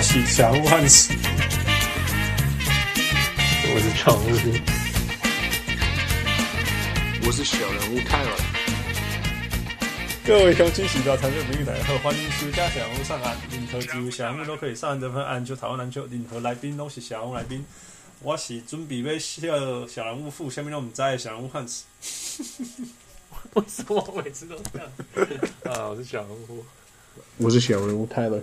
我是小人物汉斯，我是常务，我是小人物泰尔。各位乡亲、喜到参与比赛后，欢迎收听小人物上岸。任何几位小人物都可以上岸得分，篮球、台湾篮球，任何来宾都是小人物来宾。我是准备要笑小人物付，下面让我们在小人物汉子。为什么我每次都这样？啊，我是小人物，我是小人物泰勒。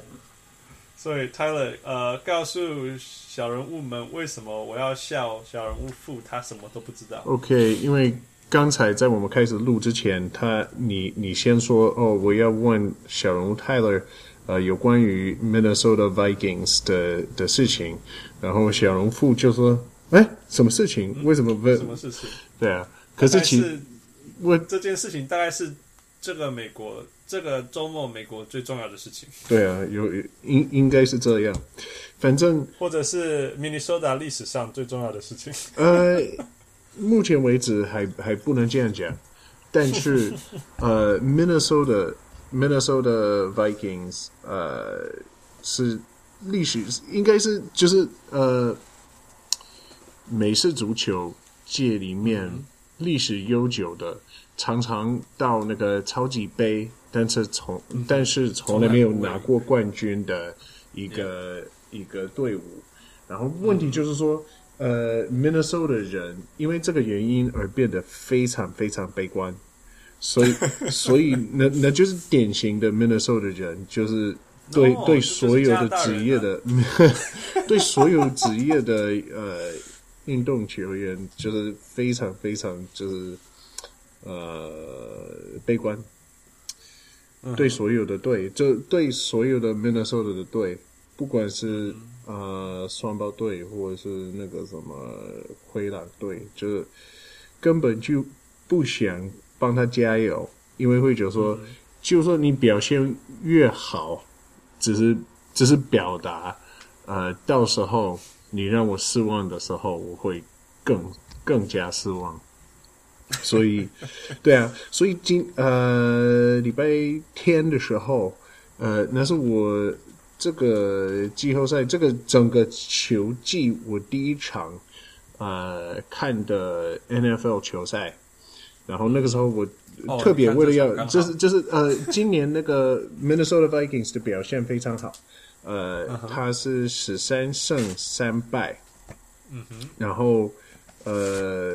所以 Tyler，呃，告诉小人物们为什么我要笑小人物富，他什么都不知道。OK，因为刚才在我们开始录之前，他你你先说哦，我要问小人物泰勒，呃，有关于 Minnesota Vikings 的的事情，然后小人物副就说，哎，什么事情？为什么问？什么事情？对啊，可是其实。问这件事情大概是这个美国这个周末美国最重要的事情。对啊，有应应该是这样，反正或者是 Minnesota 历史上最重要的事情。呃，目前为止还还不能这样讲，但是 呃，Minnesota Minnesota Vikings 呃是历史应该是就是呃美式足球界里面历史悠久的。常常到那个超级杯，但是从、嗯、但是从来没有拿过冠军的一个一个队伍。然后问题就是说，嗯、呃，Minnesota 人因为这个原因而变得非常非常悲观，所以 所以那那就是典型的 Minnesota 人，就是对、哦、对所有的职业的，啊、对所有职业的呃运动球员，就是非常非常就是。呃，悲观，对所有的队，就对所有的 Minnesota 的队，不管是呃双胞队或者是那个什么灰狼队，就是根本就不想帮他加油，因为会觉得说，嗯、就算你表现越好，只是只是表达，呃，到时候你让我失望的时候，我会更更加失望。所以，对啊，所以今呃礼拜天的时候，呃，那是我这个季后赛这个整个球季我第一场呃看的 NFL 球赛，然后那个时候我特别为了要，哦、就是就是呃，今年那个 Minnesota Vikings 的表现非常好，呃，他是十三胜三败，嗯哼，然后。呃，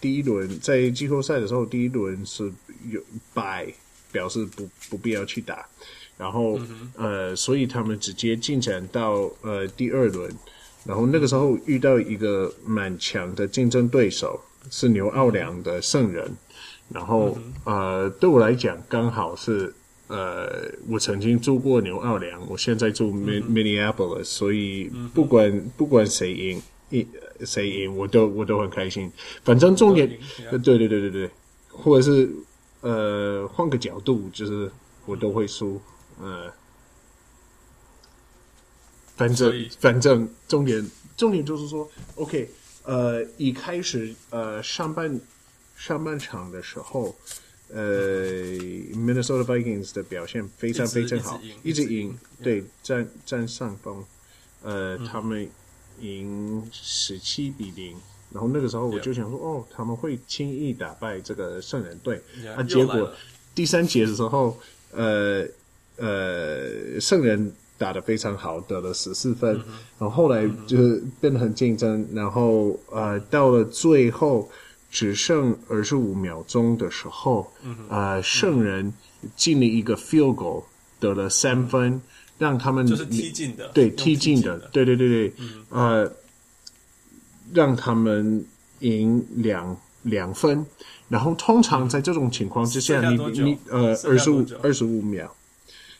第一轮在季后赛的时候，第一轮是有败，表示不不必要去打，然后、嗯、呃，所以他们直接进展到呃第二轮，然后那个时候遇到一个蛮强的竞争对手，是牛奥良的圣人，然后、嗯、呃，对我来讲刚好是呃，我曾经住过牛奥良，我现在住 Minneapolis，所以不管、嗯、不管谁赢一。谁赢我都我都很开心，反正重点，对对对对对，或者是呃换个角度，就是我都会输，呃，反正反正重点重点就是说，OK，呃，一开始呃上半上半场的时候，呃，Minnesota Vikings 的表现非常非常好，一直赢，对，占占上风，呃，嗯、他们。赢十七比零，然后那个时候我就想说，哦，他们会轻易打败这个圣人队。啊，结果第三节的时候，呃呃，圣人打得非常好，得了十四分。然后后来就是变得很竞争，然后呃，到了最后只剩二十五秒钟的时候，呃，圣人进了一个 field goal，得了三分。让他们就是踢进的，对，踢进的，对对对对，嗯、呃，让他们赢两两分，然后通常在这种情况之下，你你呃二十五二十五秒，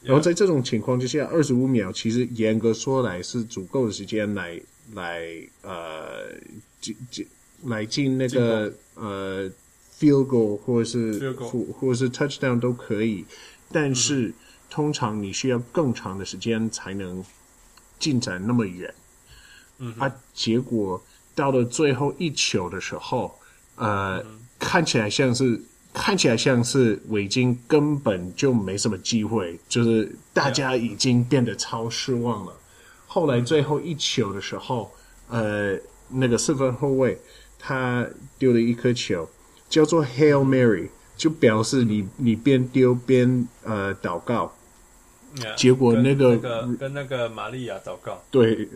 然后在这种情况之下，二十五秒其实严格说来是足够的时间来来呃进进来进那个呃 field goal 或者是或或者是 touchdown 都可以，但是。嗯。通常你需要更长的时间才能进展那么远，嗯，啊，结果到了最后一球的时候，呃，嗯、看起来像是看起来像是维京根本就没什么机会，就是大家已经变得超失望了，后来最后一球的时候，呃，那个四分后卫他丢了一颗球，叫做 Hail Mary，就表示你你边丢边呃祷告。Yeah, 结果那个跟那个跟那个玛利亚祷告，对，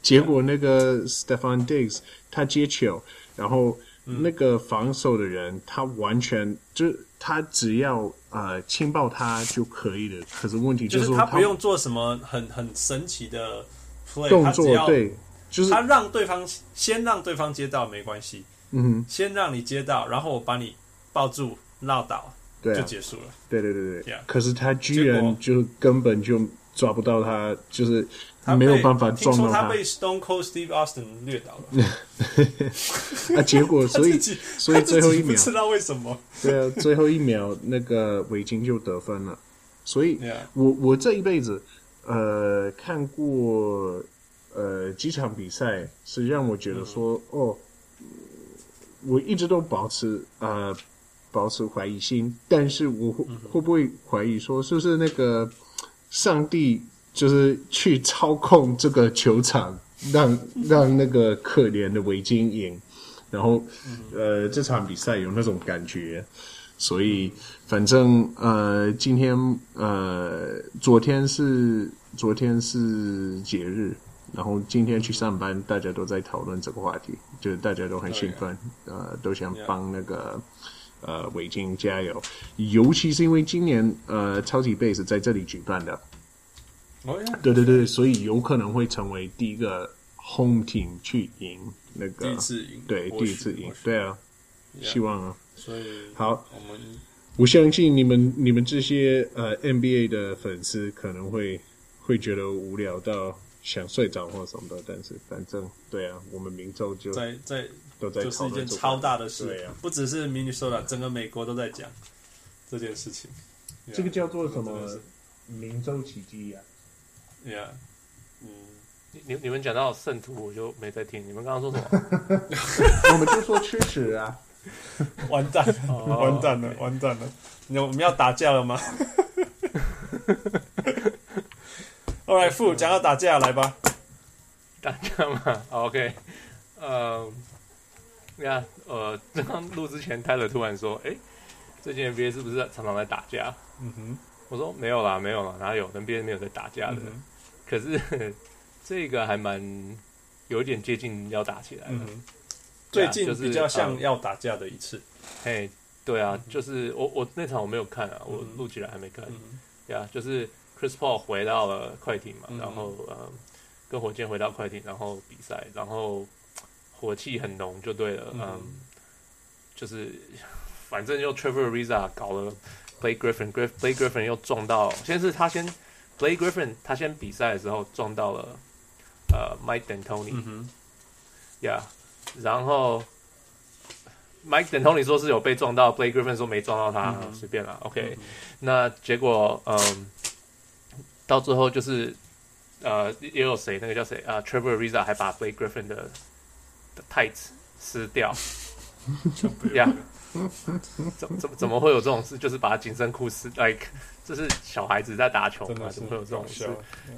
结果那个 Stefan Diggs 他接球，然后那个防守的人他完全就他只要呃轻抱他就可以了，可是问题就是，就是他不用做什么很很神奇的 play, 动作，对，就是他让对方先让对方接到没关系，嗯哼，先让你接到，然后我把你抱住绕倒。对、啊，就结束了。对对对对。Yeah. 可是他居然就根本就抓不到他，就是他没有办法撞到他。听说他被 Stone Cold Steve Austin 掠倒了。啊，结果 所以所以最后一秒不知道为什么。对啊，最后一秒那个围巾就得分了。所以.我我这一辈子呃看过呃几场比赛，是让我觉得说、嗯、哦，我一直都保持呃。保持怀疑心，但是我会会不会怀疑说，是不是那个上帝就是去操控这个球场，让让那个可怜的维京赢，然后呃这场比赛有那种感觉，所以反正呃今天呃昨天是昨天是节日，然后今天去上班，大家都在讨论这个话题，就是大家都很兴奋，呃都想帮那个。呃，维京加油！尤其是因为今年呃，超级杯是在这里举办的，哦呀，对对对，所以有可能会成为第一个 home team 去赢那个第一次赢，对，第一次赢，对啊，希望啊，所以好，我们我相信你们你们这些呃 NBA 的粉丝可能会会觉得无聊到想睡着或什么的，但是反正对啊，我们明周就在在都在。就是一件超大的事，啊、不只是明尼苏达，整个美国都在讲这件事情。这个叫做什么？明州奇迹呀？Yeah，嗯，你你们讲到圣徒，我就没在听。你们刚刚说什么？我们就说吃屎啊！完蛋，完蛋了，完蛋了！你我们要打架了吗 ？Alright，副讲到打架，来吧。打架嘛？OK，呃、uh。呀，呃，刚刚录之前，泰勒突然说：“哎、欸，最近 NBA 是不是常常在打架？”嗯哼，我说：“没有啦，没有啦，哪有 NBA 没有在打架的？嗯、可是 这个还蛮有一点接近要打起来了。嗯、最近就是比较像要打架的一次。嘿、对啊，嗯、就是我我那场我没有看啊，我录起来还没看。呀、嗯，就是 Chris Paul 回到了快艇嘛，嗯、然后呃，跟火箭回到快艇，然后比赛，然后。火气很浓就对了，嗯，嗯，就是反正又 Trevor Ariza 搞了 Blake Griffin，Blake Griffin 又撞到，先是他先 Blake Griffin 他先比赛的时候撞到了呃 Mike D'Antoni，嗯哼，Yeah，然后 Mike D'Antoni 说是有被撞到，Blake Griffin 说没撞到他，随、嗯、便了，OK，、嗯、那结果嗯，到最后就是呃也有谁那个叫谁啊、呃、Trevor Ariza 还把 Blake Griffin 的的 tights 撕掉呀？怎怎怎么会有这种事？就是把紧身裤撕，like 这是小孩子在打球嘛？怎么会有这种事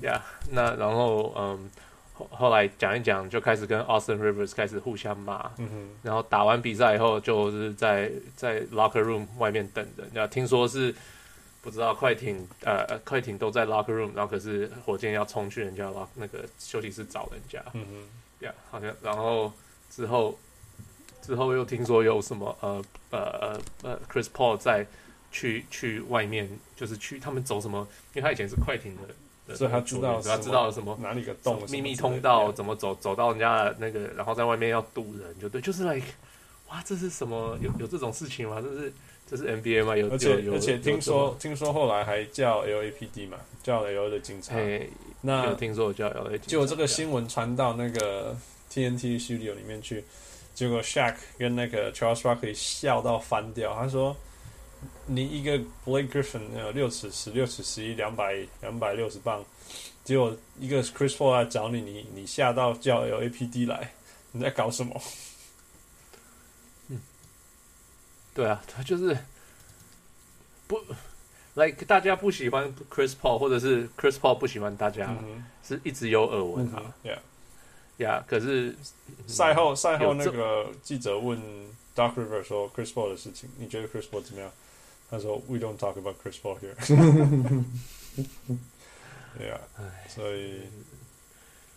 呀？那然后嗯，后后来讲一讲，就开始跟 Austin Rivers 开始互相骂。然后打完比赛以后，就是在在 locker room 外面等着。那听说是不知道快艇呃快艇都在 locker room，然后可是火箭要冲去人家 lock 那个休息室找人家。嗯哼。呀，好像然后。之后，之后又听说有什么呃呃呃呃，Chris Paul 在去去外面，就是去他们走什么？因为他以前是快艇的，所以他知道他知道什么哪里个洞秘密通道怎么走，走到人家的那个，然后在外面要堵人，就对，就是 like 哇，这是什么？有有这种事情吗？这是这是 NBA 吗？有而且有而且听说听说后来还叫 LAPD 嘛，叫 LA 的警察。那有听说我叫 LA，就这个新闻传到那个。TNT Studio 里面去，结果 Shaq 跟那个 Charles Barkley 笑到翻掉。他说：“你一个 Blake Griffin 有六尺十、六尺十一、两百两百六十磅，结果一个 Chris Paul 来找你，你你吓到叫 LAPD 来，你在搞什么？”嗯，对啊，他就是不，like 大家不喜欢 Chris Paul，或者是 Chris Paul 不喜欢大家，嗯、是一直有耳闻啊。Yeah，呀，可是赛后赛后那个记者问 Doc Rivers 说 Chris Paul 的事情，你觉得 Chris Paul 怎么样？他说 We don't talk about Chris Paul here。对啊，所以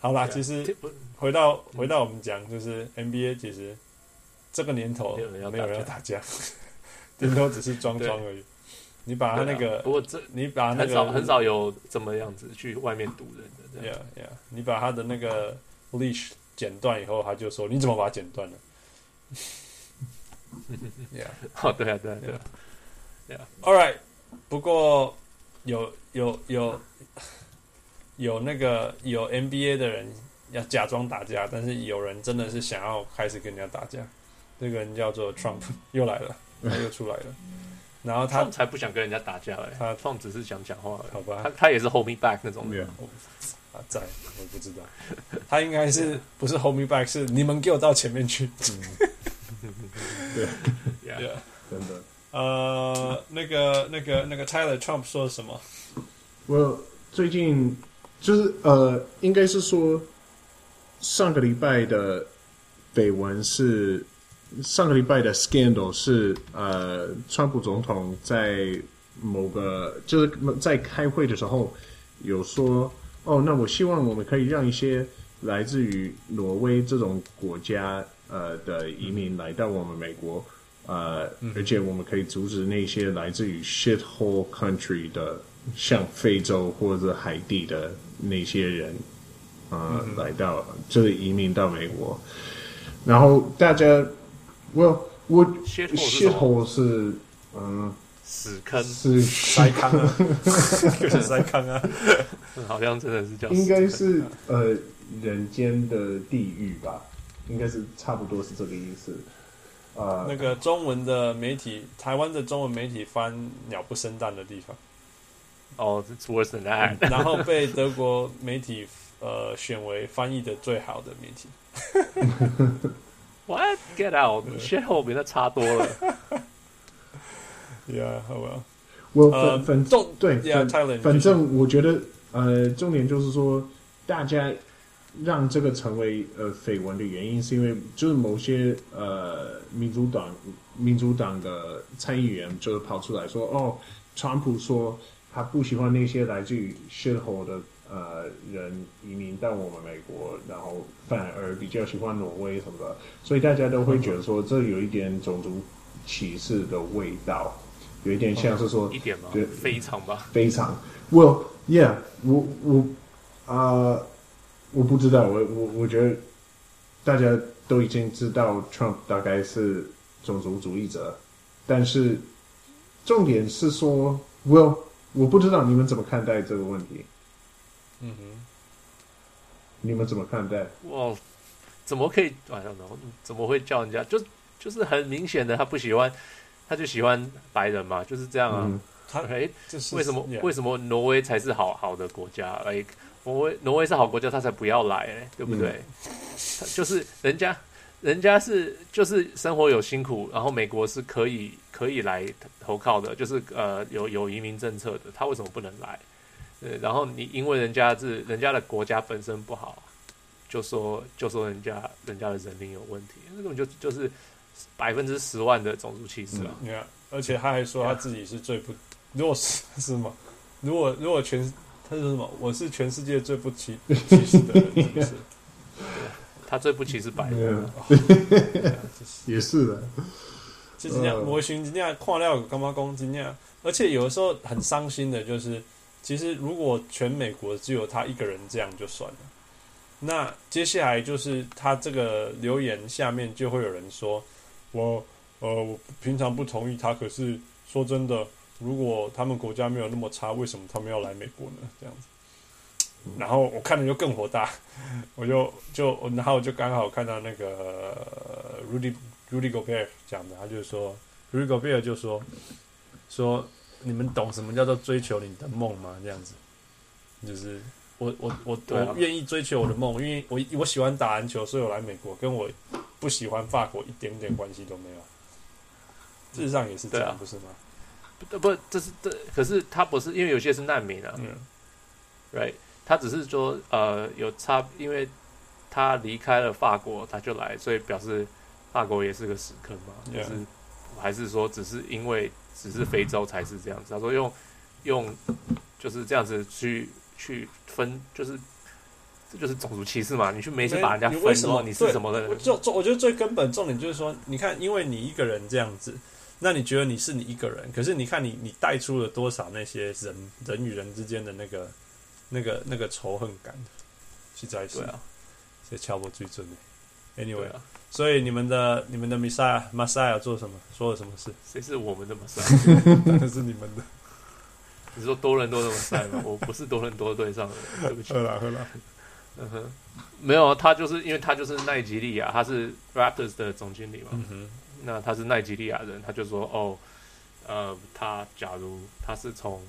好啦，其实回到回到我们讲，就是 NBA 其实这个年头没有人要打架，顶多只是装装而已。你把他那个，不过这你把那个很少很少有怎么样子去外面堵人的。Yeah, yeah，你把他的那个 leash 剪断以后，他就说你怎么把它剪断了？Yeah，哦，对啊，对啊，对啊。Yeah，All right。不过有有有有那个有 NBA 的人要假装打架，但是有人真的是想要开始跟人家打架。这个人叫做 Trump，又来了，他 又出来了。然后他才不想跟人家打架嘞，他 Trump 只是想讲话，好吧？他他也是 hold me back 那种人。啊，在我不知道，他应该是 不是 hold me back，是你们给我到前面去。对，对，真的。呃，那个那个那个 Tyler Trump 说了什么？我最近就是呃，应该是说上个礼拜的绯闻是。上个礼拜的 scandal 是呃，川普总统在某个就是在开会的时候有说，哦，那我希望我们可以让一些来自于挪威这种国家呃的移民来到我们美国，呃，而且我们可以阻止那些来自于 shithole country 的，像非洲或者海地的那些人，呃，来到就是移民到美国，然后大家。我我 shithole 是嗯屎坑是塞坑啊，就是 塞坑啊，好像真的是叫应该是呃人间的地狱吧，应该是差不多是这个意思。呃，那个中文的媒体，台湾的中文媒体翻鸟不生蛋的地方。哦、oh,，it's worse than that。然后被德国媒体呃选为翻译的最好的媒体。What? Get out! Shithole 比那差多了。Yeah, well. 我反反正对，反反正我觉得呃，重点就是说，大家让这个成为呃绯闻的原因，是因为就是某些呃民主党民主党的参议员就是跑出来说，哦，川普说他不喜欢那些来自于 shithole 的。呃，人移民到我们美国，然后反而比较喜欢挪威什么的，所以大家都会觉得说，这有一点种族歧视的味道，有一点像是说，一点吗？对，非常吧，非常。Well, yeah，我我啊、呃，我不知道，我我我觉得大家都已经知道 Trump 大概是种族主义者，但是重点是说，Well，我不知道你们怎么看待这个问题。嗯哼，你们怎么看待？哇，怎么可以？哎呀，怎么会叫人家？就就是很明显的，他不喜欢，他就喜欢白人嘛，就是这样啊。嗯、他哎，为什么为什么挪威才是好好的国家？哎，挪威挪威是好国家，他才不要来，哎，对不对？嗯、就是人家人家是就是生活有辛苦，然后美国是可以可以来投靠的，就是呃有有移民政策的，他为什么不能来？对，然后你因为人家是人家的国家本身不好，就说就说人家人家的人民有问题，那根本就就是百分之十万的种族歧视啊！你看，而且他还说他自己是最不，如果是是吗？如果如果全他说什么？我是全世界最不歧 歧视的人，是不是？他最不歧视白人，也是的。就是这样，我寻这样看了干嘛攻击那样？而且有的时候很伤心的，就是。其实，如果全美国只有他一个人这样就算了，那接下来就是他这个留言下面就会有人说：“我呃，我平常不同意他，可是说真的，如果他们国家没有那么差，为什么他们要来美国呢？”这样子，然后我看了就更火大，我就就然后我就刚好看到那个 Rudy Rudy Gobert 讲的，他就说 Rudy Gobert 就说说。你们懂什么叫做追求你的梦吗？这样子，就是我我我我愿意追求我的梦，因为我我喜欢打篮球，所以我来美国，跟我不喜欢法国一点点关系都没有。事实上也是这样，不是吗？不不，这是这，可是他不是因为有些是难民啊，嗯，right？他只是说呃有差，因为他离开了法国，他就来，所以表示法国也是个死坑嘛，就.是还是说只是因为只是非洲才是这样子？他说用用就是这样子去去分，就是这就是种族歧视嘛？你去没事把人家分为什么你是什么的人？我就就我觉得最根本重点就是说，你看，因为你一个人这样子，那你觉得你是你一个人，可是你看你你带出了多少那些人人与人之间的那个那个那个仇恨感，是在是对啊，这敲我最准的。Anyway，啊，所以你们的你们的 Messiah Messiah 做什么？说了什么事？谁是我们的马赛？当然是你们的。你说多伦多的马赛吗？我不是多伦多队上的人，对不起。喝了喝了。嗯哼，没有，他就是因为他就是奈及利亚，他是 Raptors 的总经理嘛。嗯哼，那他是奈及利亚人，他就说哦，呃，他假如他是从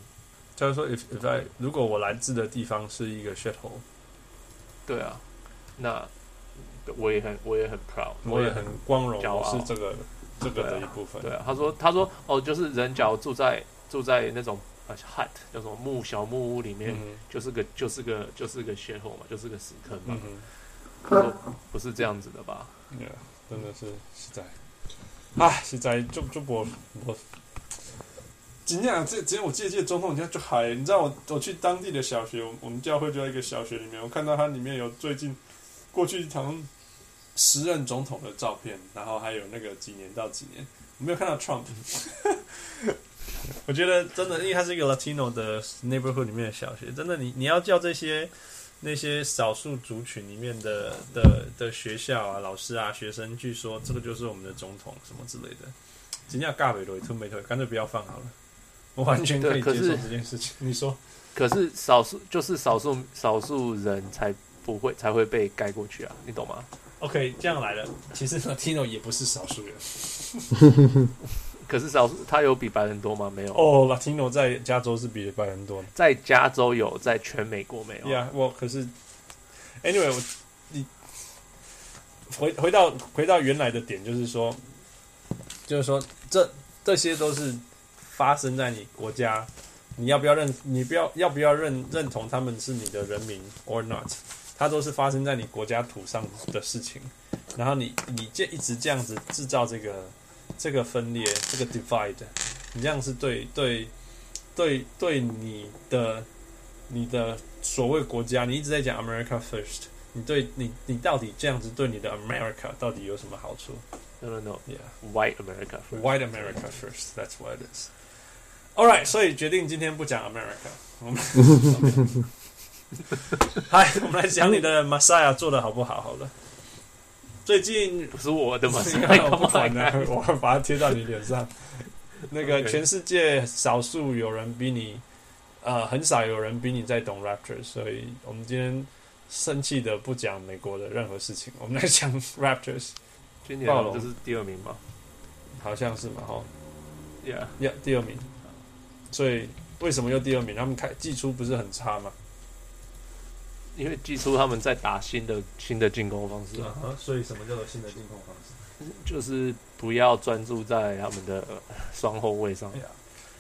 就是说，if if I 如果我来自的地方是一个 shithole，对啊，那我也很我也很 proud，我也很光荣，我是这个这个的一部分。对啊，他说他说哦，就是人假如住在住在那种呃 hut 叫什么木小木屋里面，嗯就是个就是个就是个 shithole 嘛，就是个死坑嘛。嗯哼。他说不是这样子的吧？Yeah, 真的是实在，啊，实在就就我我，今天这今天我记得记得总统，今天就还，你知道我我去当地的小学，我我们教会就在一个小学里面，我看到它里面有最近过去好像时任总统的照片，然后还有那个几年到几年，我没有看到 Trump。我觉得真的，因为它是一个 Latino 的 neighborhood 里面的小学，真的你你要叫这些。那些少数族群里面的的的学校啊、老师啊、学生，据说这个就是我们的总统什么之类的，今天要尬北都吞没吞，干脆不要放好了。我完全可以接受这件事情。你说？可是少数就是少数少数人才不会才会被盖过去啊，你懂吗？OK，这样来了。其实 Latino 也不是少数人。可是少数他有比白人多吗？没有。哦、oh,，Latino 在加州是比白人多。在加州有，在全美国没有。呀，我可是，Anyway，我你回回到回到原来的点，就是说，就是说，这这些都是发生在你国家，你要不要认？你不要要不要认认同他们是你的人民，or not？它都是发生在你国家土上的事情。然后你你这一直这样子制造这个。这个分裂，这个 divide，你这样是对对对对你的你的所谓国家，你一直在讲 America first，你对你你到底这样子对你的 America 到底有什么好处？No no no，Yeah，White America first，White America first，That's what it is。All right，所以决定今天不讲 America，我们，嗨，我们来讲你的 Messiah 做的好不好？好了。最近不是我的嘛？我不管了，我会把它贴到你脸上。那个全世界少数有人比你，呃，很少有人比你在懂 Raptors，所以我们今天生气的不讲美国的任何事情，我们来讲 Raptors。今年这是第二名吗？好像是嘛，哈。Yeah，Yeah，第二名。所以为什么又第二名？他们开季初不是很差吗？因为祭出他们在打新的新的进攻方式啊，所以什么叫做新的进攻方式？就是不要专注在他们的双后卫上，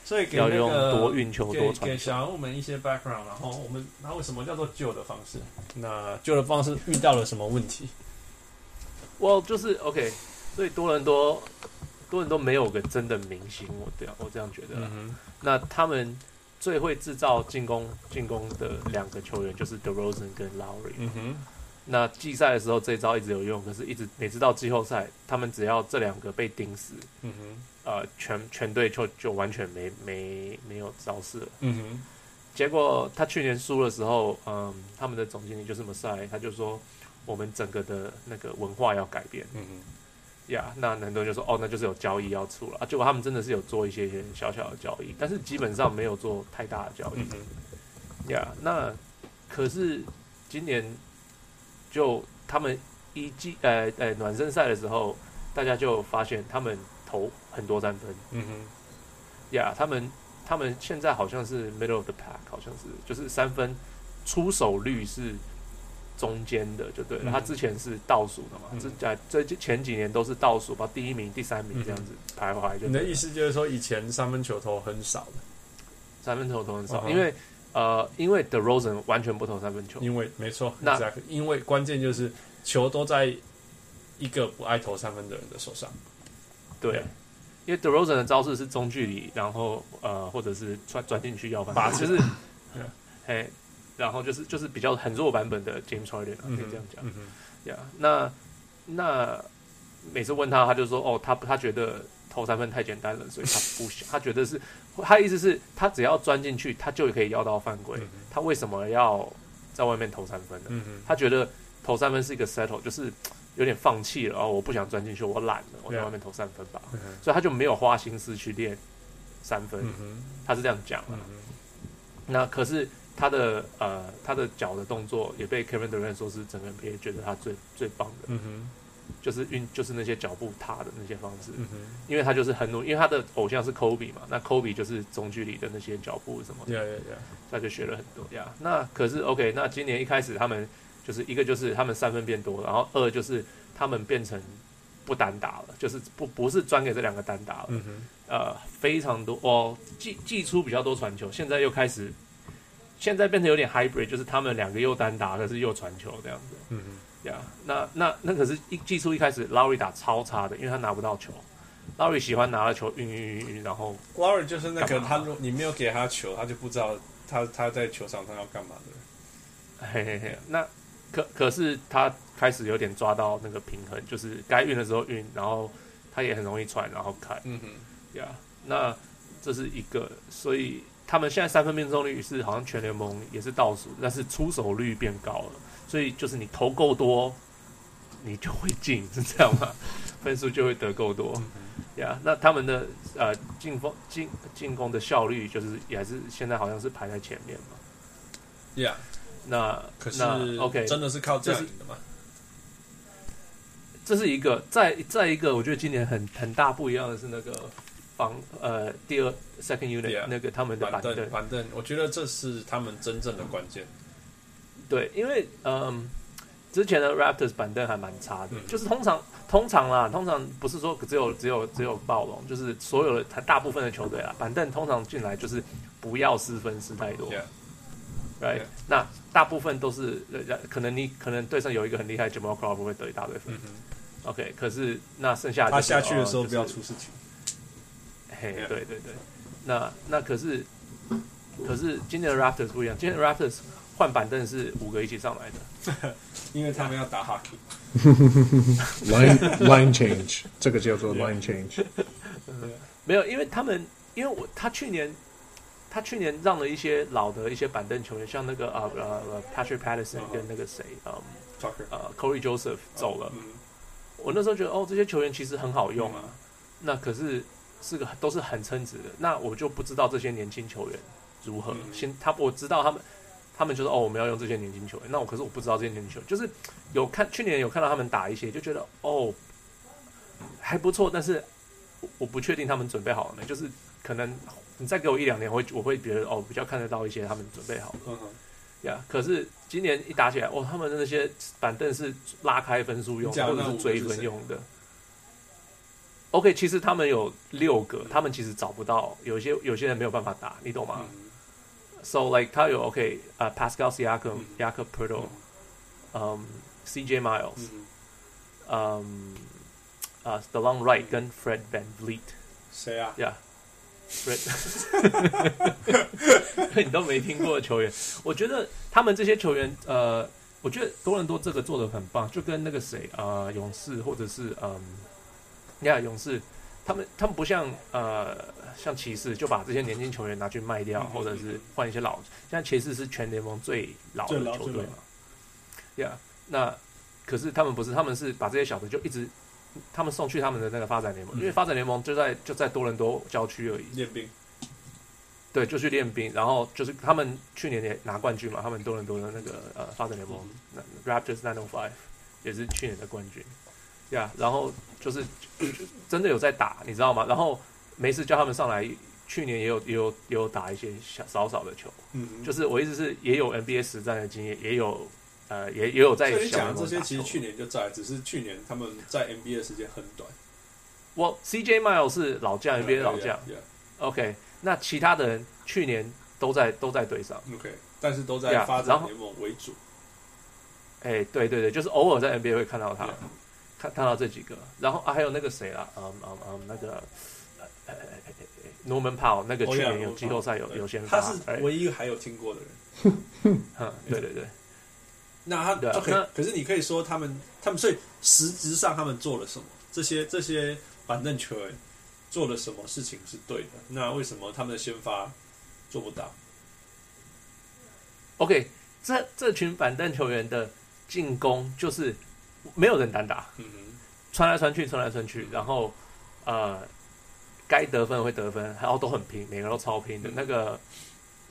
所以要用多运球多传。给小人物们一些 background，然后我们然后什么叫做旧的方式？那旧的方式遇到了什么问题？我就是 OK，所以多伦多多伦多没有个真的明星，我这样我这样觉得。嗯、那他们。最会制造进攻进攻的两个球员就是 DeRozan 跟 Lowry。嗯哼。那季赛的时候这一招一直有用，可是一直每次到季后赛，他们只要这两个被盯死，嗯哼。呃，全全队就就完全没没没有招式了。嗯哼。结果他去年输的时候，嗯，他们的总经理就是 Masai，他就说我们整个的那个文化要改变。嗯哼。呀、yeah，那很多人就说哦，那就是有交易要出了啊。结果他们真的是有做一些些小小的交易，但是基本上没有做太大的交易。呀、嗯，yeah, 那可是今年就他们一季呃呃暖身赛的时候，大家就发现他们投很多三分。嗯哼，呀、yeah，他们他们现在好像是 middle of the pack，好像是就是三分出手率是中间的，就对了。嗯、他之前是倒数的嘛，这在这前几年都是倒数，把第一名、第三名这样子徘徊。就你的意思就是说，以前三分球投很少的，三分球投很少，嗯、因为呃，因为 The Rosen 完全不投三分球，因为没错，那因为关键就是球都在一个不爱投三分的人的手上，对。对因为 The Rosen 的招式是中距离，然后呃，或者是转转进去要犯规，就是，嘿，然后就是就是比较很弱版本的 James Harden，啊可以这样讲，嗯呀、yeah,，那那每次问他，他就说，哦，他他觉得投三分太简单了，所以他不想，他觉得是，他的意思是，他只要钻进去，他就可以要到犯规，他为什么要在外面投三分呢？他觉得投三分是一个 settle，就是。有点放弃了，哦，我不想钻进去，我懒了，我在外面投三分吧，yeah. 所以他就没有花心思去练三分，mm -hmm. 他是这样讲的。Mm -hmm. 那可是他的呃，他的脚的动作也被 Kevin Durant 说是整个 NBA 觉得他最最棒的，mm -hmm. 就是运就是那些脚步踏的那些方式，mm -hmm. 因为他就是很努，因为他的偶像是 Kobe 嘛，那 Kobe 就是中距离的那些脚步什么的，对对对，他就学了很多呀。那可是 OK，那今年一开始他们。就是一个就是他们三分变多，然后二就是他们变成不单打了，就是不不是专给这两个单打了，嗯、呃，非常多哦，寄寄出比较多传球，现在又开始，现在变成有点 hybrid，就是他们两个又单打，可是又传球这样子，嗯哼，呀、yeah，那那那可是一技术一开始，Lowry 打超差的，因为他拿不到球，Lowry 喜欢拿了球运运运运，然后 Lowry 就是那个他你没有给他球，他就不知道他他在球场上要干嘛的，嘿嘿嘿，那。可可是他开始有点抓到那个平衡，就是该运的时候运，然后他也很容易传，然后开，嗯哼，呀、yeah，那这是一个，所以他们现在三分命中率是好像全联盟也是倒数，但是出手率变高了，所以就是你投够多，你就会进，是这样吗？分数就会得够多，呀、那他们的呃进攻进进攻的效率就是也还是现在好像是排在前面嘛，呀、yeah.。那可是 OK，真的是靠这样的吗？这是一个，再再一个，我觉得今年很很大不一样的是那个防呃第二 second unit、yeah, 那个他们的板凳板凳，我觉得这是他们真正的关键。对，因为嗯，之前的 Raptors 板凳还蛮差的，嗯、就是通常通常啦，通常不是说只有只有只有暴龙，就是所有的大部分的球队啊，板凳通常进来就是不要失分失太多。Yeah. Right，、yeah. 那大部分都是可能你可能对上有一个很厉害，Jamal Crawford 会得一大堆分。嗯、OK，可是那剩下、就是、他下去的时候不要出事情。嘿、就是，对对对，那那可是可是今年的 Raptors 不一样，今年的 Raptors 换板凳是五个一起上来的，因为他们要打 Hockey。line line change，这个叫做 line change。没有，因为他们因为我他去年。他去年让了一些老的一些板凳球员，像那个呃呃 Patrick Patterson 跟那个谁，啊，呃 Corey Joseph 走了。我那时候觉得哦，这些球员其实很好用啊。那可是是个都是很称职的。那我就不知道这些年轻球员如何。先他我知道他们，他们就是哦，我们要用这些年轻球员。那我可是我不知道这些年轻球员，就是有看去年有看到他们打一些，就觉得哦还不错。但是我不确定他们准备好了没，就是可能。你再给我一两年，我会我会觉得哦，比较看得到一些他们准备好了。嗯呀，可是今年一打起来，哦，他们的那些板凳是拉开分数用，或者是追分用的。OK，其实他们有六个，他们其实找不到，有些有些人没有办法打，你懂吗、嗯、？So like 他有 OK，呃、uh,，Pascal Siakam，Jakob Poeltl 嗯，CJ Miles，嗯，啊，DeLon Wright 跟 Fred VanVleet。谁啊？呀、yeah.。你都没听过的球员，我觉得他们这些球员，呃，我觉得多伦多这个做的很棒，就跟那个谁啊、呃，勇士或者是嗯，呀，勇士，他们他们不像呃，像骑士就把这些年轻球员拿去卖掉，或者是换一些老，现在骑士是全联盟最老的球队嘛，呀，yeah, 那可是他们不是，他们是把这些小的就一直。他们送去他们的那个发展联盟，嗯、因为发展联盟就在就在多伦多郊区而已。练兵，对，就去练兵，然后就是他们去年也拿冠军嘛，他们多伦多的那个呃发展联盟、嗯、Raptors Nine O Five 也是去年的冠军，呀、yeah,，然后就是真的有在打，你知道吗？然后没事叫他们上来，去年也有也有也有打一些小少少的球，嗯，就是我意思是也有 NBA 实战的经验，也有呃也也有在所以你小讲这些，其实去年就在，只是去年他们在 NBA 的时间很短。我 CJ Miles 是老将，NBA 老将。OK，那其他的人去年都在都在队上。OK，但是都在发展联盟为主。哎、对对对，就是偶尔在 NBA 会看到他 Yeah. 看看到这几个。然后啊，还有那个谁啦，嗯嗯嗯，那个呃呃呃呃 Norman Powell，那个 Oh, 去年有季后赛有有先发。他是哎唯一还有听过的人。嗯，对对对。那他 OK，那可是你可以说他们，他们所以实质上他们做了什么？这些这些板凳球员做了什么事情是对的？那为什么他们的先发做不到？OK，这这群板凳球员的进攻就是没有人单打，穿来穿去，穿来穿去，然后呃，该得分会得分，然后都很拼，每个都超拼的。嗯。那个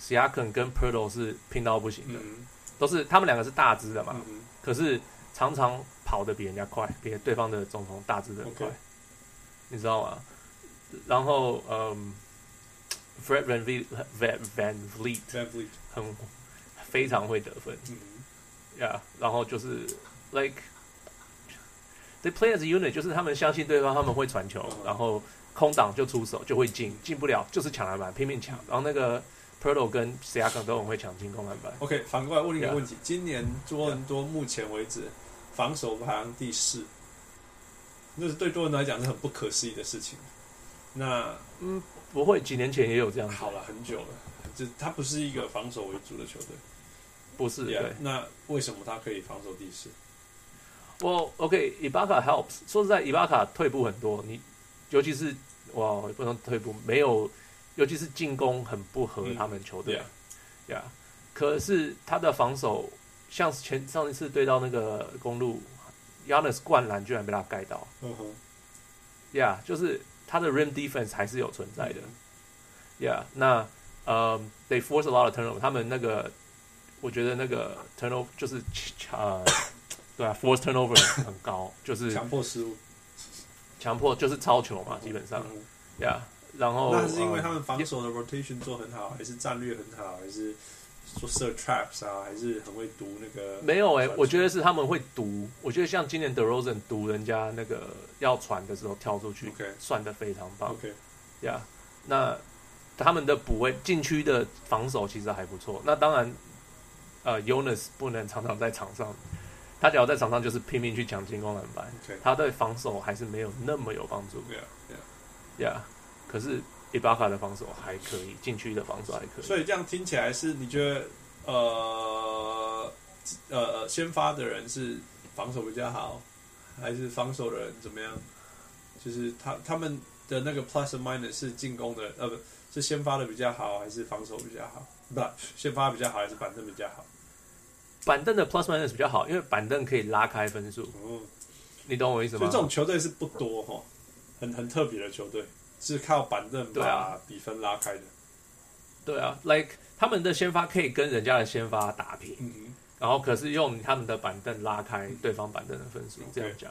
Siakam 跟 Pirtle 是拼到不行的，嗯。都是他们两个是大只的嘛，嗯可是常常跑得比人家快，比对方的总统大只的很快。你知道吗？然后嗯，Fred Van V Van Van Vliet Van Vliet，很非常会得分。嗯 Yeah，然后就是 like they play as a unit，就是他们相信对方，他们会传球，嗯然后空档就出手就会进，进不了就是抢篮板，拼命抢。然后那个 Pirtle 跟 Siakam 都很会抢进攻篮板。OK，反过来问你一个问题：今年多伦多目前为止防守排行第四，那是对多伦多来讲是很不可思议的事情。那嗯，不会，几年前也有这样，好了，很久了，就他不是一个防守为主的球队。不是 Yeah，对。那为什么他可以防守第四？我 OK，Ibaka helps。说实在，Ibaka 退步很多，你尤其是哇，不能退步，没有，尤其是进攻很不合他们球队。呀、可是他的防守，像前上一次对到那个公路，Yanis 灌篮居然被他盖到。嗯哼，呀、就是他的 rim defense 还是有存在的。呀、那呃、t h e y force a lot of turnover，他们那个我觉得那个 turnover 就是呃，对啊，force turnover 很高，就是强迫失误。强迫就是超球嘛，基本上嗯呀。然后那是因为他们呃防守的 rotation 做很好，还是战略很好，还是说设 traps 啊，还是很会读那个？没有哎、我觉得是他们会读。我觉得像今年 d e r o s e n 读人家那个要传的时候跳出去 OK 算的非常棒 OK，呀。那他们的补位禁区的防守其实还不错。那当然，呃，Jonas 不能常常在场上，他只要在场上就是拼命去抢进攻篮板 OK 他对防守还是没有那么有帮助 Yeah, yeah. 呀。可是伊巴卡的防守还可以，禁区的防守还可以。所以这样听起来是你觉得呃呃先发的人是防守比较好，还是防守的人怎么样？就是他他们的那个 plus and minus 是进攻的呃不是先发的比较好，还是防守比较好？不，先发比较好还是板凳比较好？板凳的 plus minus 比较好，因为板凳可以拉开分数，嗯，你懂我意思吗？所以这种球队是不多哈，很很特别的球队，是靠板凳把对啊。比分拉开的。对啊，like 他们的先发可以跟人家的先发打平，嗯然后可是用他们的板凳拉开对方板凳的分数，这样讲，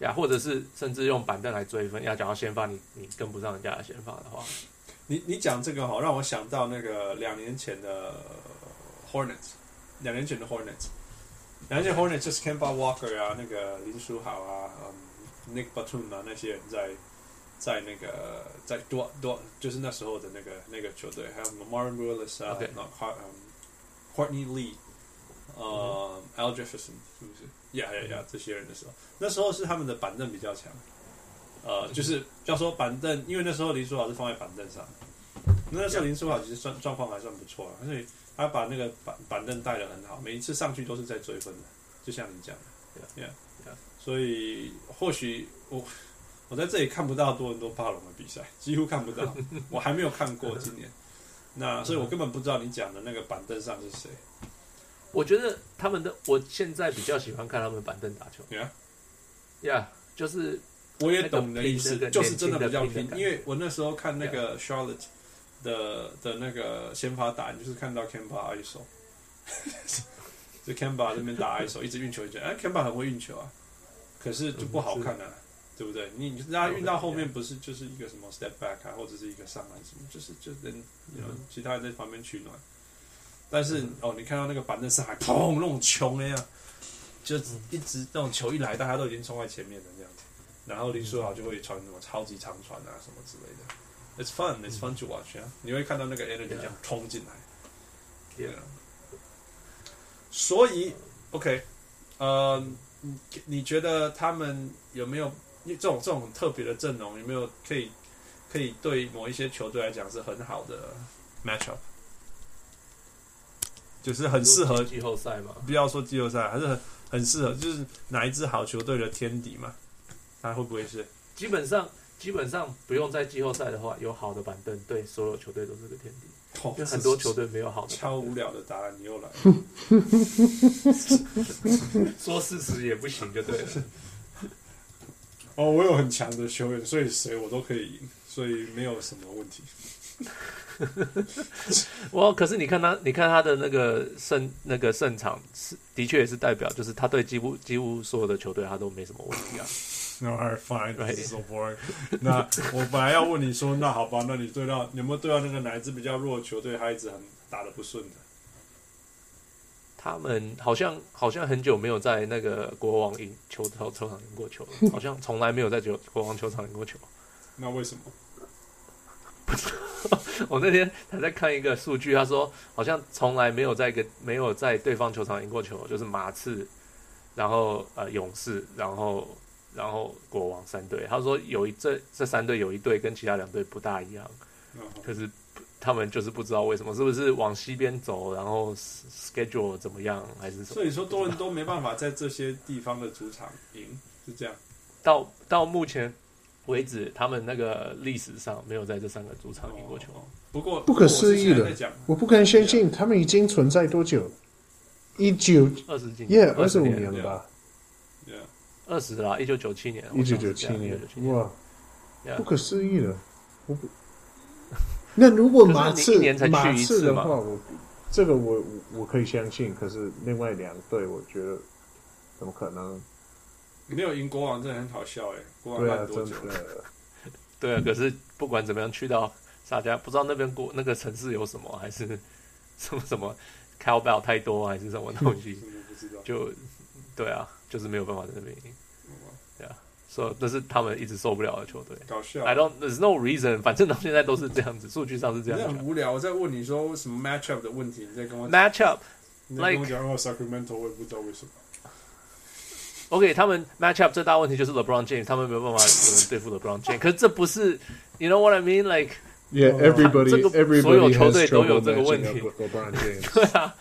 呀，或者是甚至用板凳来追分。要讲到先发，你你跟不上人家的先发的话，你你讲这个哈，让我想到那个两年前的 Hornets，两年前的 Hornets，两年前 Hornets 就是 Kemba Walker 啊，那个林书豪啊，嗯，Nick Batum 啊，那些人在在那个在多多，就是那时候的那个那个球队，还有 Marvin Willis 啊嗯 Courtney Lee，呃、Al Jefferson 是不是？呀呀呀，这些人的时候，那时候是他们的板凳比较强。呃，就是要说板凳，因为那时候林书豪是放在板凳上，那时候林书豪其实状状况还算不错啊，所以他把那个板板凳带的很好，每一次上去都是在追分的，就像你讲的 Yeah. yeah, Yeah. 所以或许我我在这里看不到多伦多暴龙的比赛，几乎看不到，我还没有看过今年，那所以我根本不知道你讲的那个板凳上是谁。我觉得他们的，我现在比较喜欢看他们板凳打球。Yeah. 呀，就是我也懂你的意思就是真的比较拼，因为我那时候看那个 Charlotte 的的那个先发打，就是看到 Campa ISO，就 Kemba 这边打 ISO，一直运球一直，哎，Camba 很会运球啊，可是就不好看啊，对不对？你你让他运到后面不是就是一个什么 step back 啊，或者是一个上篮什么，就是就人 know，其他人在旁边取暖。但是哦，你看到那个板凳上还砰那种球那样，就一直那种球一来，大家都已经冲在前面的这样子。然后林书豪就会传什么超级长传啊什么之类的。It's fun, it's fun to watch 啊！你会看到那个 energy 这样冲进来。Yeah. 所以，OK，呃，你你觉得他们有没有这种这种特别的阵容？有没有可以可以对某一些球队来讲是很好的 matchup？就是很适合季后赛嘛？不要说季后赛，还是很很适合，就是哪一支好球队的天敌嘛？他会不会是？基本上基本上不用在季后赛的话，有好的板凳，对所有球队都是个天敌。因为很多球队没有好的，超无聊的答案，你又来了。说事实也不行，就对了。哦，我有很强的球员，所以谁我都可以赢，所以没有什么问题。我可是你看他，你看他的那个胜那个胜场是的确也是代表，就是他对几乎几乎所有的球队他都没什么问题啊。No, fine. This is so boring. 那我本来要问你说，那好吧，那你对到你有没有对到那个哪一支比较弱的球队，他一直很打的不顺的？他们好像好像很久没有在那个国王赢球球球场赢过球了，好像从来没有在球国王球场赢过球。那为什么？不知道。我那天还在看一个数据，他说好像从来没有在一个没有在对方球场赢过球，就是马刺，然后呃勇士，然后。然后国王三队，他说有一这这三队有一队跟其他两队不大一样，可是他们就是不知道为什么，是不是往西边走，然后 schedule 怎么样，还是什么？所以说多伦多没办法在这些地方的主场赢，是这样。到到目前为止，他们那个历史上没有在这三个主场赢过球。不过不可思议的，我不敢相信他们已经存在多久？一九二十几年，二十五年了吧？二十啦，一九九七年，一九九七年，哇.不可思议了！我不，那如果马刺马刺的话，我这个我我可以相信，可是另外两队，我觉得怎么可能？没有赢国王，真的很好笑哎！国王烂多久了？对啊，对啊，可是不管怎么样，去到沙加，不知道那边国那个城市有什么，还是什么什么 cowbell 太多，还是什么东西？就对啊，就是没有办法在那边赢。说、so, 这是他们一直受不了的球队，搞笑。I don't, there's no reason，反正到现在都是这样子，数据上是这样子。很无聊，我在问你说什么 matchup 的问题，你在跟我 matchup，你在跟我讲 Sacramento，我也不知道为什么。OK，他们 matchup 最大问题就是 LeBron James，他们没有办法有人对付 LeBron James。可是这不是，you know what I mean？Like yeah，everybody，everybody，这个所有球队都有这个问题。对啊，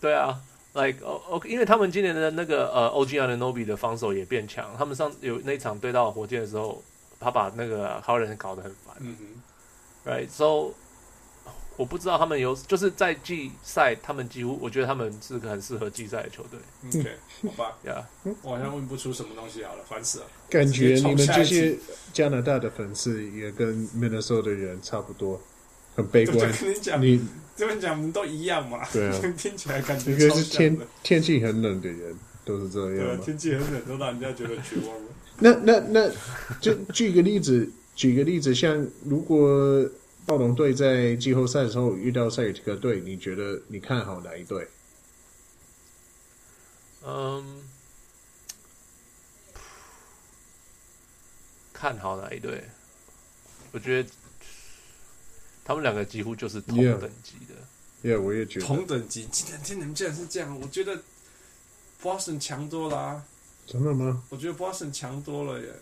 对啊。Like 哦哦，因为他们今年的那个呃 OG Anunoby 的防守也变强，他们上有那场对到火箭的时候，他把那个 Harden 搞得很烦。嗯哼，right，so 我不知道他们有就是在季赛，他们几乎我觉得他们是个很适合季赛的球队。OK，好吧，呀、yeah，我好像问不出什么东西好了，烦死了。感觉你们这些加拿大的粉丝也跟 Minnesota 的人差不多，很悲观。你。这边讲我们都一样嘛？对啊，听起来感觉应该是天天气很冷的人都是这样。对，天气很冷都让人家觉得绝望了。那那那，就举个例子，举个例子，像如果暴龙队在季后赛的时候遇到塞尔提克队，你觉得你看好哪一队？嗯，看好哪一队？我觉得。他们两个几乎就是同等级的，Yeah，我也觉得同等级。今天听你们竟然是这样，我觉得 Boston 强多了啊！真的吗？我觉得 Boston 强多了耶，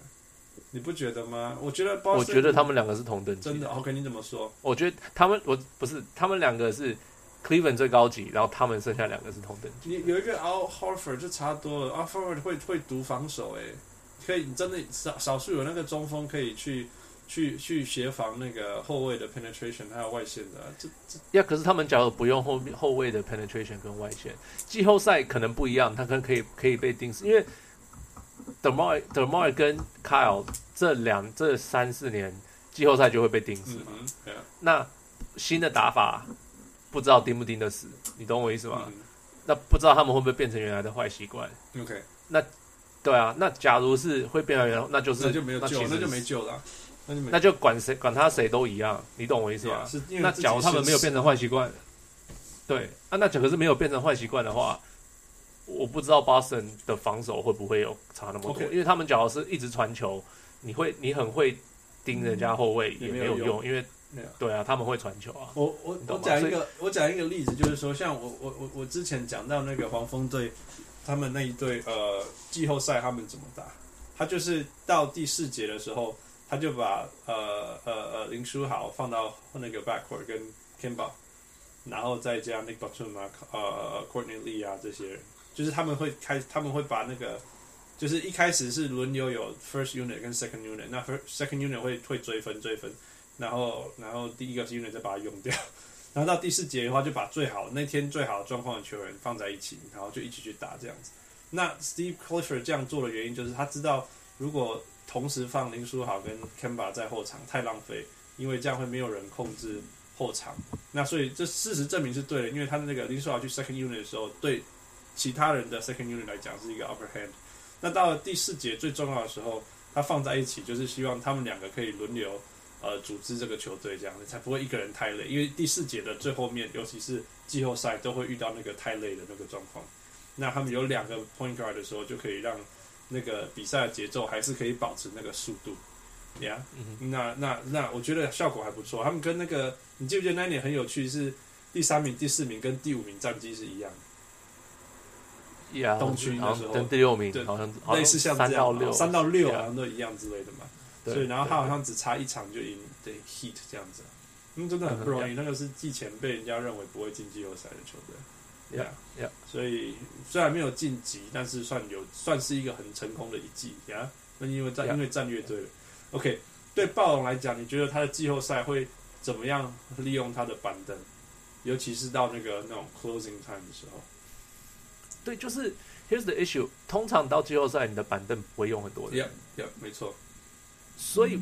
你不觉得吗？我觉得 Boston，我觉得他们两个是同等级，真的。OK，你怎么说？我觉得他们，我不是他们两个是 Cleveland 最高级，然后他们剩下两个是同等级。你有一个 Al Horford 就差多了，Al Horford 会会读防守，哎，可以，你真的少少数有那个中锋可以去。去去协防那个后卫的 penetration，还有外线的，这这呀。可是他们假如不用后后卫的 penetration 跟外线，季后赛可能不一样，他可能可以可以被定死，因为 DeMar DeMar 跟 Kyle 这两这三四年季后赛就会被定死嘛。嗯、那新的打法不知道盯不盯得死，你懂我意思吗？嗯、那不知道他们会不会变成原来的坏习惯？OK，那对啊，那假如是会变成原来，那就是那就没有救，那就没救了。那就，那就管谁管他谁都一样，你懂我意思吗？那假如他们没有变成坏习惯，对啊，那可是没有变成坏习惯的话，我不知道 Boston 的防守会不会有差那么多.因为他们假如是一直传球，你会你很会盯人家后卫也没有用，用因为对啊，他们会传球啊。我我我讲一个我讲一个例子，就是说像我我我我之前讲到那个黄蜂队，他们那一队呃季后赛他们怎么打？他就是到第四节的时候，他就把呃呃呃林书豪放到那个 backcourt 跟 Kemba，然后再加 Nick Batum 啊呃 Courtney Lee 啊这些人，就是他们会开他们会把那个就是一开始是轮流有 first unit 跟 second unit，那 first second unit 会会追分追分，然后然后第一个 unit 再把它用掉，然后到第四节的话就把最好那天最好的状况的球员放在一起，然后就一起去打这样子。那 Steve Clifford 这样做的原因就是他知道，如果同时放林书豪跟 Kemba 在后场太浪费，因为这样会没有人控制后场。那所以这事实证明是对的，因为他的那个林书豪去 second unit 的时候，对其他人的 second unit 来讲是一个 upper hand。那到了第四节最重要的时候，他放在一起就是希望他们两个可以轮流呃组织这个球队，这样子才不会一个人太累。因为第四节的最后面，尤其是季后赛都会遇到那个太累的那个状况。那他们有两个 point guard 的时候，就可以让那个比赛的节奏还是可以保持那个速度，呀、yeah? 嗯，那那那我觉得效果还不错。他们跟那个你记不记得那一年很有趣，是第三名、第四名跟第五名战绩是一样的，呀，东区那时候跟第六名好像类似像这样三到六，三到六好像都一样之类的嘛。所以然后他好像只差一场就赢对 Heat 这样子，嗯，真的很不容易。嗯、那个是季前被人家认为不会进季后赛的球队。Yeah, yeah. 所以虽然没有晋级，但是算有算是一个很成功的一季呀。那、yeah? 因为战 Yeah. 因为战略对了。OK，对暴龙来讲，你觉得他的季后赛会怎么样利用他的板凳？尤其是到那个那种 closing time 的时候。对，就是 Here's the issue。通常到季后赛，你的板凳不会用很多的。Yeah, yeah, 没错。所以。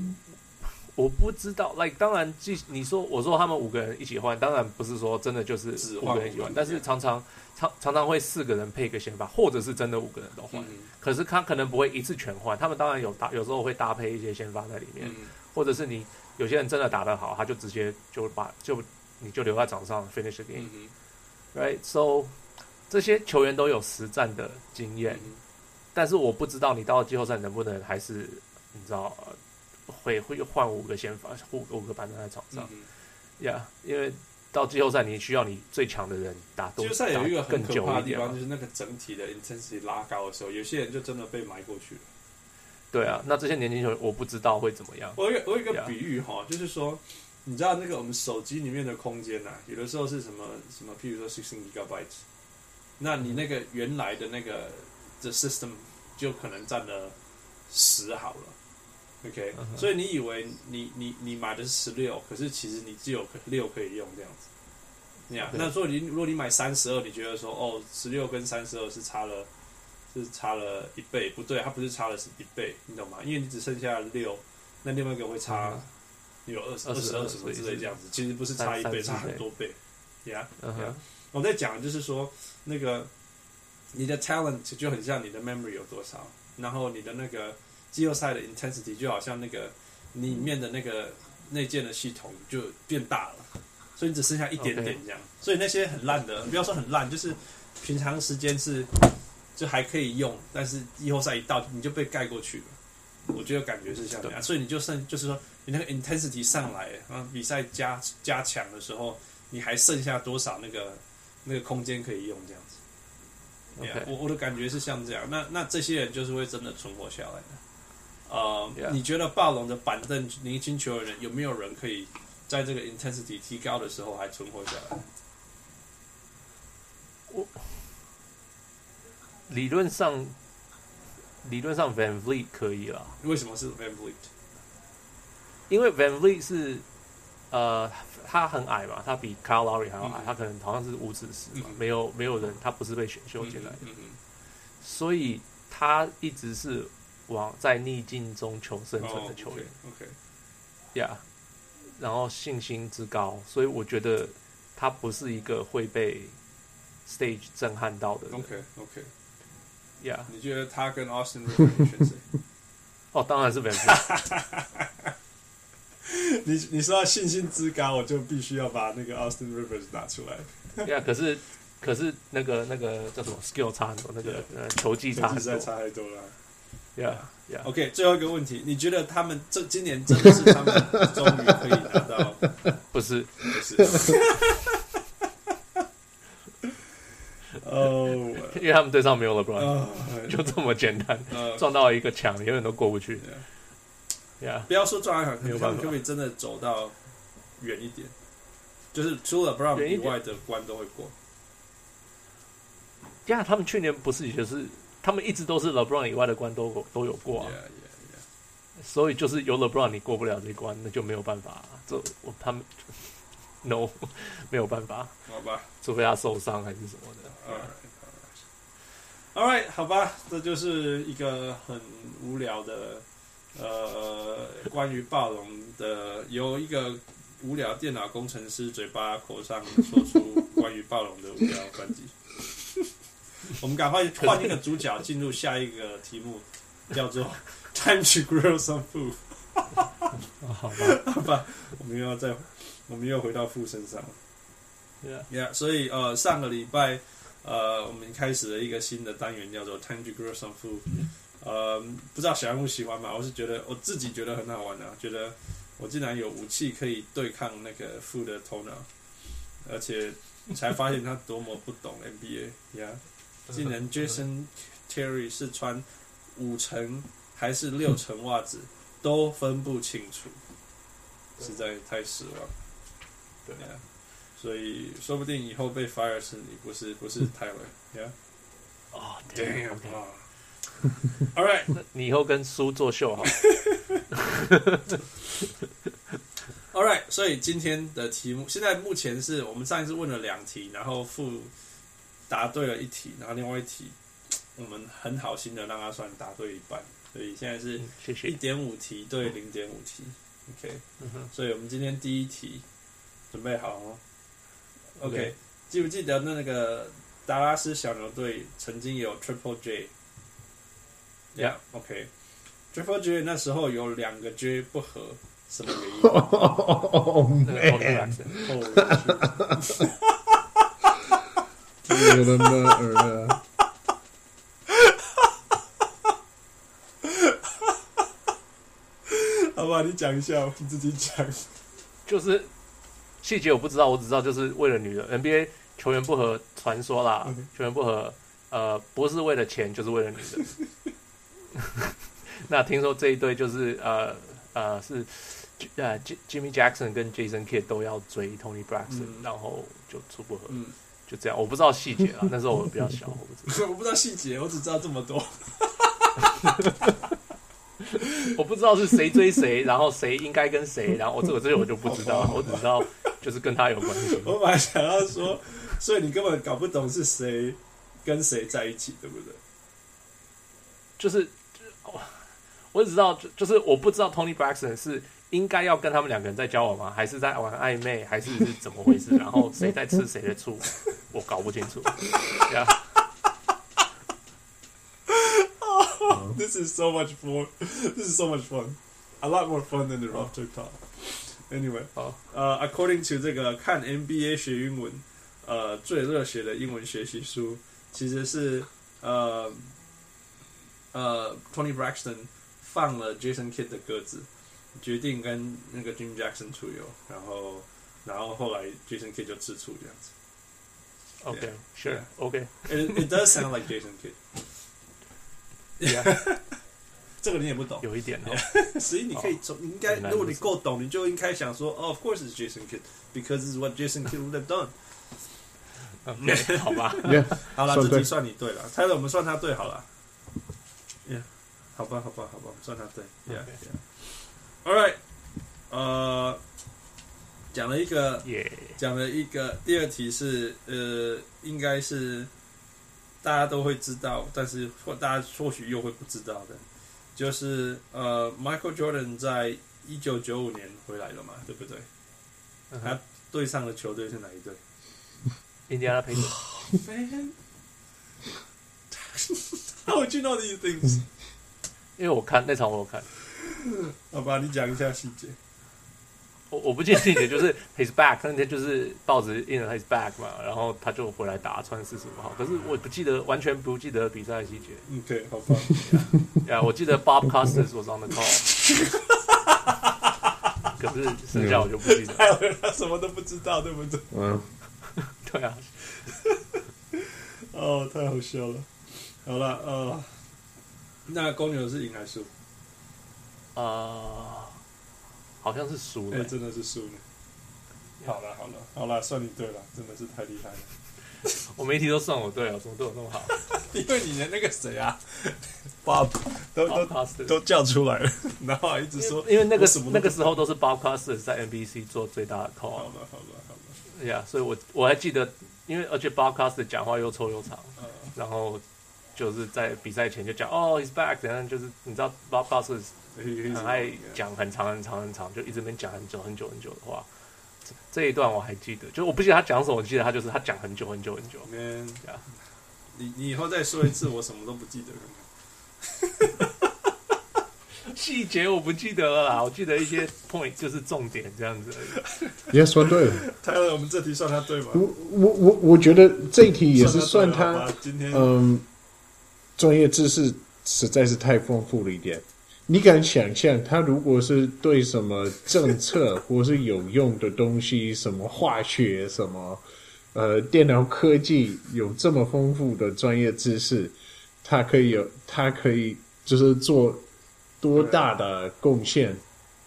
嗯我不知道，like 当然，即你说我说他们五个人一起换，当然不是说真的就是五个人一起换，但是常常常常常会四个人配一个先发，或者是真的五个人都换。嗯、可是他可能不会一次全换，他们当然有搭，有时候会搭配一些先发在里面，嗯、或者是你有些人真的打得好，他就直接就把就你就留在场上 finish the game，right？So、嗯、这些球员都有实战的经验，嗯、但是我不知道你到了季后赛能不能还是你知道。会会换五个先发，五五个板凳在场上，呀、嗯哼，yeah, 因为到季后赛你需要你最强的人打多，季后赛有一个很可怕的地方，就是那个整体的 intensity 拉高的时候，有些人就真的被埋过去了。对啊，那这些年轻球员我不知道会怎么样。我有我有一个比喻哈.就是说，你知道那个我们手机里面的空间呐、啊，有的时候是什么什么，譬如说 sixteen gigabytes，那你那个原来的那个的 system 就可能占了十好了。OK，、uh. 所以你以为你你你买的是十六，可是其实你只有六可以用这样子。那样，那所以你如果你买三十二，你觉得说哦，十六跟三十二是差了是差了一倍？不对，它不是差了是一倍，你懂吗？因为你只剩下六，那另外一个会差有二十二十二什么之类这样子，其实不是差一倍，差很多倍。呀，我在讲就是说那个你的 talent 就很像你的 memory 有多少，然后你的那个。季后赛的 intensity 就好像那个里面的那个内建的系统就变大了，所以你只剩下一点点这样。Okay. 所以那些很烂的，不要说很烂，就是平常时间是就还可以用，但是季后赛一到你就被盖过去了。我觉得感觉是像这样，对所以你就剩就是说你那个 intensity 上来，然后比赛加加强的时候，你还剩下多少那个那个空间可以用这样子。Okay. Yeah, 我我的感觉是像这样。那那这些人就是会真的存活下来的。呃，uh, Yeah. 你觉得暴龙的板凳年轻球员有没有人可以在这个 intensity 提高的时候还存活下来？我理论上，理论上 Van Vliet 可以了。为什么是 Van Vliet？因为 Van Vliet 是呃，他很矮嘛，他比 Kyle Lowry 还要矮，嗯、他可能好像是五尺十嘛，嗯、没有没有人，他不是被选秀进来的，所以他一直是。往在逆境中求生存的球员，OK，呀，yeah, 然后信心之高，所以我觉得他不是一个会被 stage 震撼到的人。OK，OK，Yeah，、okay. 你觉得他跟 Austin Rivers 选谁？哦，当然是 Ben。你你说到信心之高，我就必须要把那个 Austin Rivers 拿出来。对啊，可是可是那个那个叫什么 skill 差很多，那个呃球技差很多，差太多了。对啊，对啊。OK，最后一个问题，你觉得他们这今年真的是他们终于可以拿到？不是，不是。哦，因为他们队上没有 LeBron，就这么简单。撞到一个墙，永远都过不去。Yeah. 不要说撞到墙，他们可不可以真的走到远一点？就是除了 LeBron 以外的关都会过。呀，他们去年不是也就是他们一直都是 LeBron 以外的关都都有过啊。Yeah, yeah, yeah. 所以就是有 LeBron 你过不了这关，那就没有办法。这我他们 No 没有办法。好吧，除非他受伤还是什么的。All right, all right. All right，好吧，这就是一个很无聊的呃关于暴龙的，由一个无聊电脑工程师嘴巴口上说出关于暴龙的无聊专辑。我们赶快换一个主角，进入下一个题目，叫做 “Time to grow some food”。好吧，好吧，我们又要再，我们又回到父身上了。Yeah. Yeah，所以呃，上个礼拜呃，我们开始了一个新的单元，叫做 “Time to grow some food”。呃，不知道小人物喜欢吗？我是觉得我自己觉得很好玩啊，觉得我竟然有武器可以对抗那个父的头脑，而且才发现他多么不懂 NBA。Yeah。竟然 Jason Terry 是穿五层还是六层袜子都分不清楚，实在太失望。对啊，所以说不定以后被 fire 是你，不是不是 Tyler，Yeah。哦，Damn。All right，你以后跟书作秀好。All right，所以今天的题目现在目前是我们上一次问了两题，然后负。答对了一题，然后另外一题，我们很好心的让他算答对一半，所以现在是一点五题对零点五题，OK，所以我们今天第一题准备好哦，OK，记不记得那个达拉斯小牛队曾经有 Triple J，Yeah，OK，Triple J 那时候有两个 J 不合，什么原因？我的妈儿啊！好吧，你讲一下，你自己讲。就是细节我不知道，我只知道就是为了女人，NBA 球员不合传说啦.球员不合，呃，不是为了钱，就是为了女人。那听说这一对就是呃呃是呃 Jimmy Jackson 跟 Jason Kidd 都要追 Tony Braxton，、嗯、然后就出不合。嗯就这样，我不知道细节啊。那时候我比较小，我不知道。我不知道细节，我只知道这么多。我不知道是谁追谁，然后谁应该跟谁，然后我这个这个我就不知道。我只知道就是跟他有关系。我本来想要说，所以你根本搞不懂是谁跟谁在一起，对不对？就是我，我只知道，就就是我不知道 Tony Braxton 是。应该要跟他们两个人在交往吗？还是在玩暧昧？还是是怎么回事？然后谁在吃谁的醋？我搞不清楚。Yeah. Oh, this is so much fun. This is so much fun. A lot more fun than the Raptor talk. Anyway, 好，呃、uh,，according to 这个看 NBA 学英文，呃，最热血的英文学习书，其实是呃呃 Tony Braxton 放了 Jason Kidd 的鸽子。决定跟那个 Jim Jackson 出游，然后，然后后来 Jason Kidd 就吃醋这样子。OK，Sure，OK，It it does sound like Jason Kidd。Yeah，这个你也不懂，有一点哦。所以你可以从，你应该，如果你够懂，你就应该想说，哦，Of course it's Jason Kidd，because this is what Jason Kidd would have done。OK，好吧。好了，这题算你对了，猜了我们算他对好了。Yeah，好吧，好吧，好吧，算他对。Yeah。All right，呃，讲了一个，讲.了一个，第二题是，呃，应该是大家都会知道，但是或大家或许又会不知道的，就是呃，Michael Jordan 在一九九五年回来了嘛，对不对？Uh. 他对上的球队是哪一队？印第安纳佩特。How would you know these things？因为我看那场，我有看。好吧，你讲一下细节。我我不记得细节，就是 his back 那天就是报纸印了 his back 嘛，然后他就回来打穿四十五号，可是我不记得，完全不记得比赛细节。嗯，对好吧。呀，我记得 Bob Costas was on the call，可是剩下我就不记得。他什么都不知道，对不对？嗯，对啊。哦，太好笑了。好了，呃，那公牛是赢还是输？啊、呃。好像是输了、欸，真的是输了。好了好了好了，算你对了，真的是太厉害了。我每题都算我对了，怎么对我那么好？因为你连那个谁啊，Bob 都都叫出来了，然后还一直说，因为那个那个时候都是 Bob Costas 在 NBC 做最大的 call。好了好了好了，呀，所以我我还记得，因为而且 Bob Costas 讲话又臭又长，嗯、然后就是在比赛前就讲哦，he's back，然后就是你知道 Bob Costas。很爱讲很长很长很长，就一直没讲很久很久很久的话。这一段我还记得，就我不记得他讲什么，我记得他就是他讲很久很久很久。嗯，你你以后再说一次，我什么都不记得了。细节我不记得了啦，我记得一些 point 就是重点这样子而已。你也算对了，泰勒，我们这题算他对吗？我我我我觉得这一题也是算他。今天嗯，专业知识实在是太丰富了一点。你敢想象，他如果是对什么政策或是有用的东西，什么化学、什么呃电脑科技有这么丰富的专业知识，他可以有，他可以就是做多大的贡献，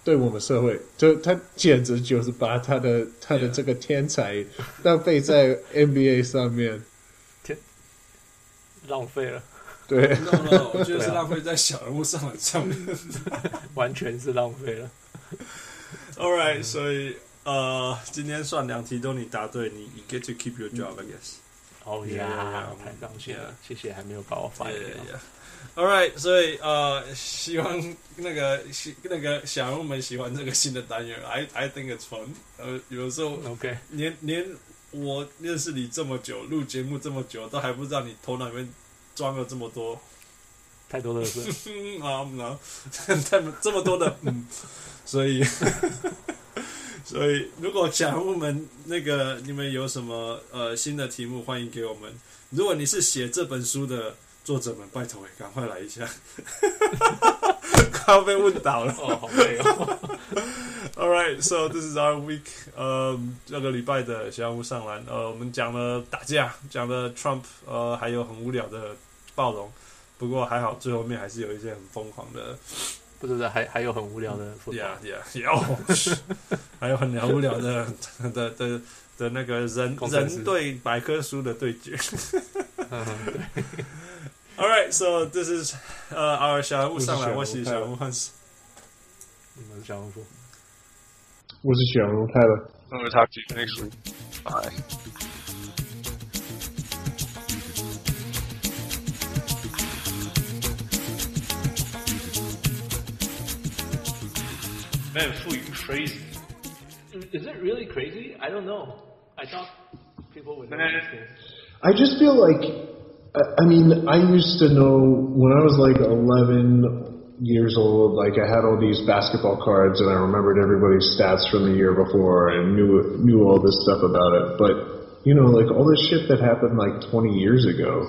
对我们社会，就他简直就是把他的他的这个天才浪费在 NBA 上面，天浪费了。对，no no，我觉得是浪费在小人物上来上面，完全是浪费了。All right，所以呃，今天算两题都你答对，你你 get to keep your job，I guess。哦呀，太高兴了，谢谢，还没有把我 fire。All right，所以呃，希望那个那个小人物们喜欢这个新的单元，I I think it's fun。呃，有时候 OK，连连我认识你这么久，录节目这么久，都还不知道你头脑里面。装了这么多，太多的是，啊，那太这么多的，嗯，所以，所以如果小人物们那个你们有什么呃新的题目，欢迎给我们。如果你是写这本书的作者们，拜托赶快来一下，快要被问倒了，哦，好累哦。All right, so this is our week。呃，这个礼拜的小人物上篮，呃，我们讲了打架，讲了 Trump，呃，还有很无聊的暴龙。不过还好，最后面还是有一些很疯狂的，不是，还 还有很无聊的。Yeah, yeah, 有，还有很无聊的的的的，的那个人人对百科书的对决。All right, so this is 呃，our 小人物上篮，我是小人物汉斯，你们小人物。我是小人物泰勒。I'm gonna talk to you next week. Bye. Man, Fu, you crazy. Is it really crazy? I don't know. I thought people would know these things. I just feel like, I mean, I used to know when I was like 11 years old, like I had all these basketball cards and I remembered everybody's stats from the year before and knew knew all this stuff about it. But you know, like all this shit that happened like 20 years ago.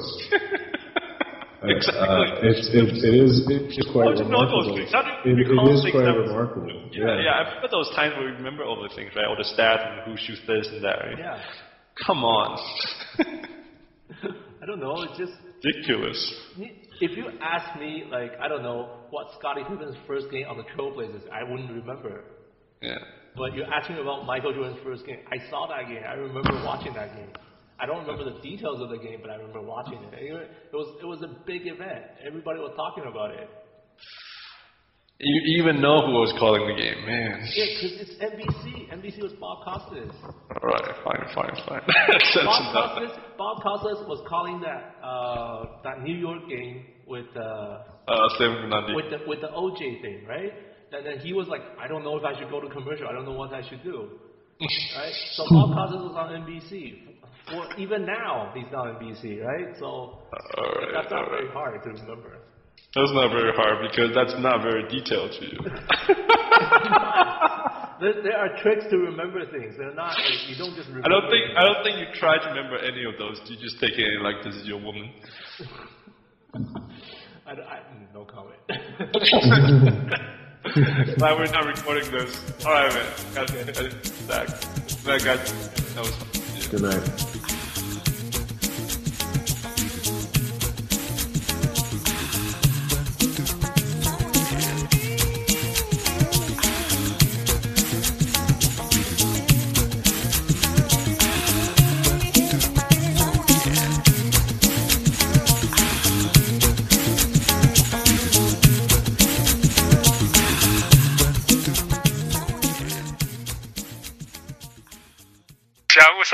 exactly. Uh, it's, it, it is it's quite remarkable. It, it is quite remarkable. Yeah, yeah, I remember those times where we remember all the things, right? All the stats and who shoots this and that, right? Yeah. Come on. I don't know. It's just ridiculous. If you ask me, like, I don't know, what Scotty Pippen's first game on the Trailblazers, I wouldn't remember. Yeah. But you're asking about Michael Jordan's first game. I saw that game. I remember watching that game. I don't remember the details of the game, but I remember watching it. It was it was a big event. Everybody was talking about it. You even know who was calling the game, man. Yeah, because it's NBC. NBC was Bob Costas. All right, fine, fine, fine. Bob Costas, Bob Costas was calling that uh, that New York game with uh, uh with the with the OJ thing, right? And then he was like, I don't know if I should go to commercial. I don't know what I should do. right? So Bob Costas was on NBC. For even now, he's on NBC, right? So right, that's not very hard to remember. That's not very hard because that's not very detailed to you. There, there are tricks to remember things. They're not. Like, you don't just remember. I don't think I don't think you try to remember any of those. You just take it like this is your woman. I, I, no comment. Why we're not recording this? All right, man. Got that. That got that was fun. Yeah. Good night.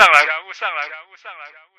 上来感悟上来感悟上来感悟